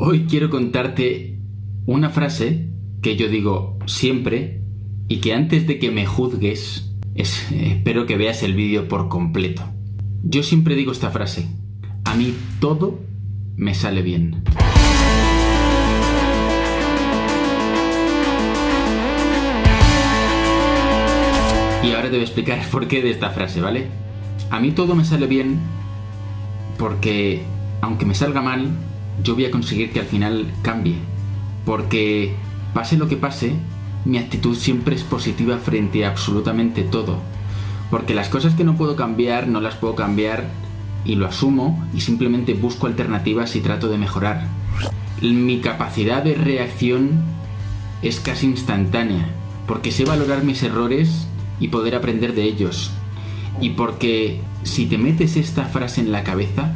Hoy quiero contarte una frase que yo digo siempre y que antes de que me juzgues, espero que veas el vídeo por completo. Yo siempre digo esta frase, a mí todo me sale bien. Y ahora te voy a explicar por qué de esta frase, ¿vale? A mí todo me sale bien porque, aunque me salga mal, yo voy a conseguir que al final cambie. Porque pase lo que pase, mi actitud siempre es positiva frente a absolutamente todo. Porque las cosas que no puedo cambiar, no las puedo cambiar y lo asumo y simplemente busco alternativas y trato de mejorar. Mi capacidad de reacción es casi instantánea, porque sé valorar mis errores y poder aprender de ellos. Y porque si te metes esta frase en la cabeza,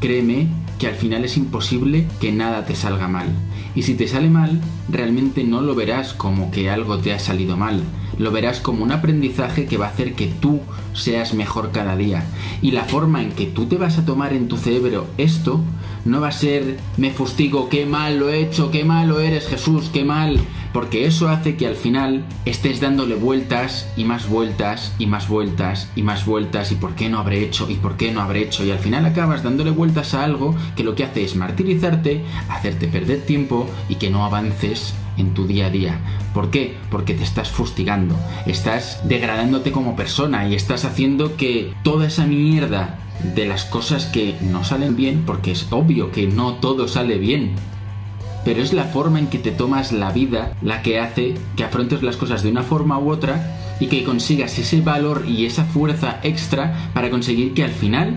créeme que al final es imposible que nada te salga mal. Y si te sale mal, realmente no lo verás como que algo te ha salido mal. Lo verás como un aprendizaje que va a hacer que tú seas mejor cada día. Y la forma en que tú te vas a tomar en tu cerebro esto no va a ser me fustigo, qué mal lo he hecho, qué malo eres Jesús, qué mal. Porque eso hace que al final estés dándole vueltas y más vueltas y más vueltas y más vueltas y por qué no habré hecho y por qué no habré hecho. Y al final acabas dándole vueltas a algo que lo que hace es martirizarte, hacerte perder tiempo y que no avances en tu día a día. ¿Por qué? Porque te estás fustigando, estás degradándote como persona y estás haciendo que toda esa mierda de las cosas que no salen bien, porque es obvio que no todo sale bien, pero es la forma en que te tomas la vida la que hace que afrontes las cosas de una forma u otra y que consigas ese valor y esa fuerza extra para conseguir que al final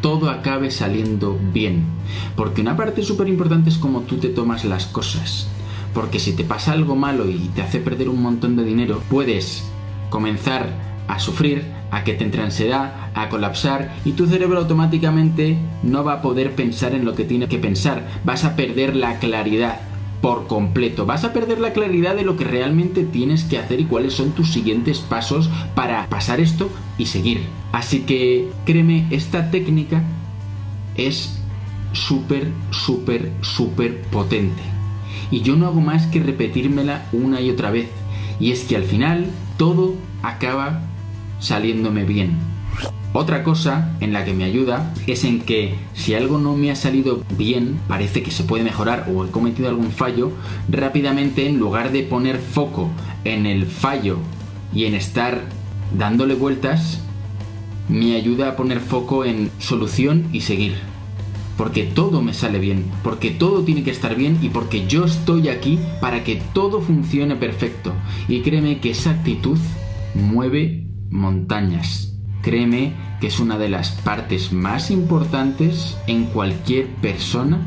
todo acabe saliendo bien. Porque una parte súper importante es cómo tú te tomas las cosas. Porque si te pasa algo malo y te hace perder un montón de dinero, puedes comenzar a sufrir, a que te entre ansiedad, a colapsar y tu cerebro automáticamente no va a poder pensar en lo que tiene que pensar. Vas a perder la claridad por completo. Vas a perder la claridad de lo que realmente tienes que hacer y cuáles son tus siguientes pasos para pasar esto y seguir. Así que créeme, esta técnica es súper, súper, súper potente. Y yo no hago más que repetírmela una y otra vez. Y es que al final todo acaba saliéndome bien. Otra cosa en la que me ayuda es en que si algo no me ha salido bien, parece que se puede mejorar o he cometido algún fallo, rápidamente en lugar de poner foco en el fallo y en estar dándole vueltas, me ayuda a poner foco en solución y seguir. Porque todo me sale bien, porque todo tiene que estar bien y porque yo estoy aquí para que todo funcione perfecto. Y créeme que esa actitud mueve montañas. Créeme que es una de las partes más importantes en cualquier persona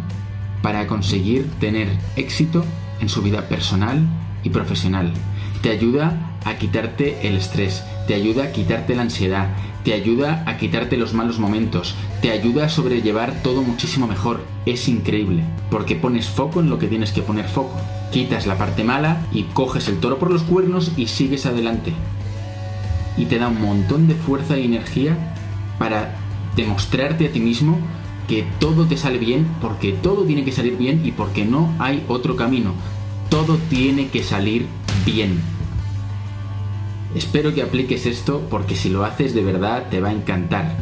para conseguir tener éxito en su vida personal y profesional. Te ayuda a quitarte el estrés, te ayuda a quitarte la ansiedad, te ayuda a quitarte los malos momentos, te ayuda a sobrellevar todo muchísimo mejor. Es increíble, porque pones foco en lo que tienes que poner foco. Quitas la parte mala y coges el toro por los cuernos y sigues adelante y te da un montón de fuerza y energía para demostrarte a ti mismo que todo te sale bien porque todo tiene que salir bien y porque no hay otro camino. Todo tiene que salir bien. Espero que apliques esto porque si lo haces de verdad te va a encantar.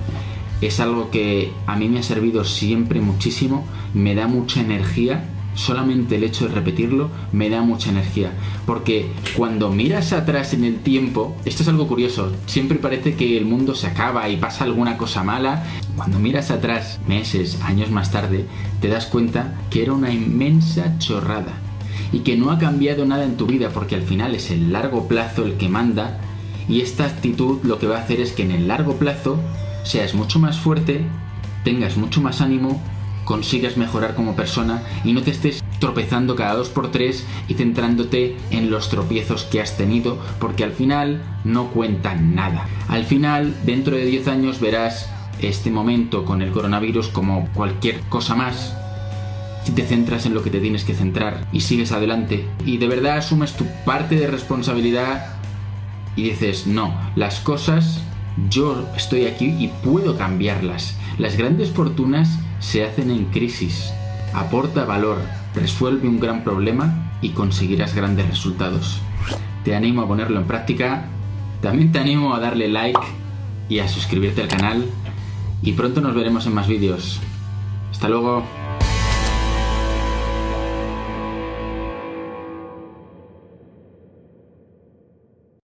Es algo que a mí me ha servido siempre muchísimo, me da mucha energía solamente el hecho de repetirlo me da mucha energía. Porque cuando miras atrás en el tiempo, esto es algo curioso, siempre parece que el mundo se acaba y pasa alguna cosa mala. Cuando miras atrás, meses, años más tarde, te das cuenta que era una inmensa chorrada. Y que no ha cambiado nada en tu vida porque al final es el largo plazo el que manda. Y esta actitud lo que va a hacer es que en el largo plazo seas mucho más fuerte, tengas mucho más ánimo consigas mejorar como persona y no te estés tropezando cada dos por tres y centrándote en los tropiezos que has tenido porque al final no cuentan nada. Al final, dentro de 10 años verás este momento con el coronavirus como cualquier cosa más te centras en lo que te tienes que centrar y sigues adelante y de verdad asumes tu parte de responsabilidad y dices, no, las cosas yo estoy aquí y puedo cambiarlas. Las grandes fortunas se hacen en crisis. aporta valor, resuelve un gran problema y conseguirás grandes resultados. Te animo a ponerlo en práctica, también te animo a darle like y a suscribirte al canal y pronto nos veremos en más vídeos. Hasta luego.